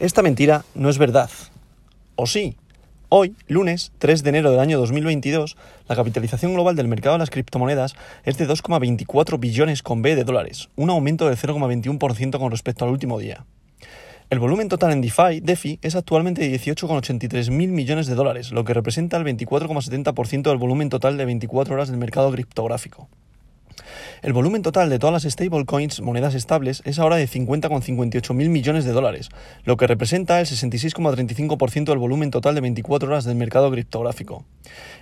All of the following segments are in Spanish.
Esta mentira no es verdad. ¿O sí? Hoy, lunes 3 de enero del año 2022, la capitalización global del mercado de las criptomonedas es de 2,24 billones con B de dólares, un aumento del 0,21% con respecto al último día. El volumen total en DeFi, DeFi es actualmente de 18,83 mil millones de dólares, lo que representa el 24,70% del volumen total de 24 horas del mercado criptográfico. El volumen total de todas las stablecoins, monedas estables, es ahora de 50,58 mil millones de dólares, lo que representa el 66,35% del volumen total de 24 horas del mercado criptográfico.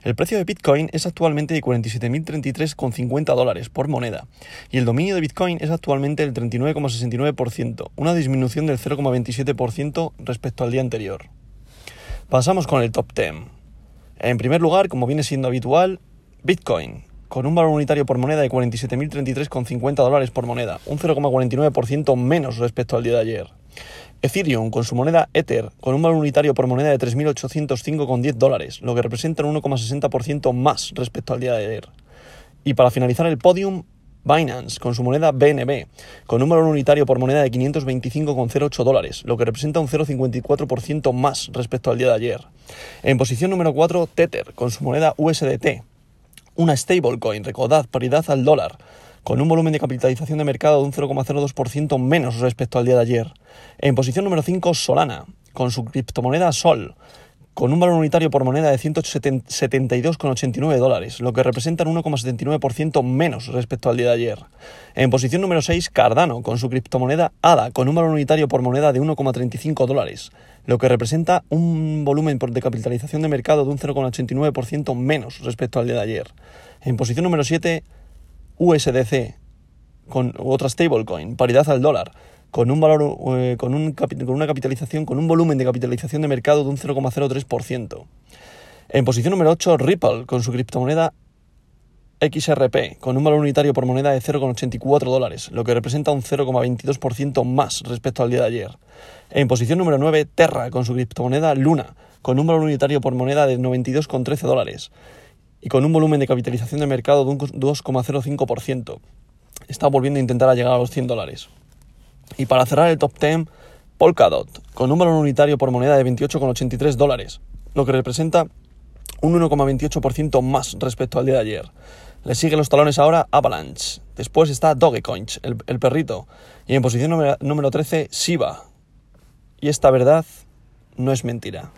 El precio de Bitcoin es actualmente de 47.033,50 dólares por moneda, y el dominio de Bitcoin es actualmente del 39,69%, una disminución del 0,27% respecto al día anterior. Pasamos con el top 10. En primer lugar, como viene siendo habitual, Bitcoin, con un valor unitario por moneda de 47.033,50 dólares por moneda, un 0,49% menos respecto al día de ayer. Ethereum, con su moneda Ether, con un valor unitario por moneda de 3.805,10 dólares, lo que representa un 1,60% más respecto al día de ayer. Y para finalizar el podium, Binance, con su moneda BNB, con un valor unitario por moneda de 525,08 dólares, lo que representa un 0,54% más respecto al día de ayer. En posición número 4, Tether, con su moneda USDT, una stablecoin, recordad, paridad al dólar, con un volumen de capitalización de mercado de un 0,02% menos respecto al día de ayer. En posición número 5, Solana, con su criptomoneda Sol, con un valor unitario por moneda de 172,89 dólares, lo que representa un 1,79% menos respecto al día de ayer. En posición número 6, Cardano, con su criptomoneda ADA, con un valor unitario por moneda de 1,35 dólares, lo que representa un volumen de capitalización de mercado de un 0,89% menos respecto al día de ayer. En posición número 7, USDC, con otra stablecoin, paridad al dólar, con un valor, eh, con, un, con una capitalización, con un volumen de capitalización de mercado de un 0,03%. En posición número 8, Ripple, con su criptomoneda XRP, con un valor unitario por moneda de 0,84 dólares, lo que representa un 0,22% más respecto al día de ayer. En posición número 9, Terra, con su criptomoneda Luna, con un valor unitario por moneda de 92,13 dólares y con un volumen de capitalización de mercado de un 2,05%. Está volviendo a intentar llegar a los 100 dólares. Y para cerrar el top 10, Polkadot, con un valor unitario por moneda de 28,83 dólares, lo que representa un 1,28% más respecto al día de ayer. Le siguen los talones ahora Avalanche. Después está Dogecoin, el, perrito. Y en posición número, número 13, Shiba. Y esta verdad no es mentira.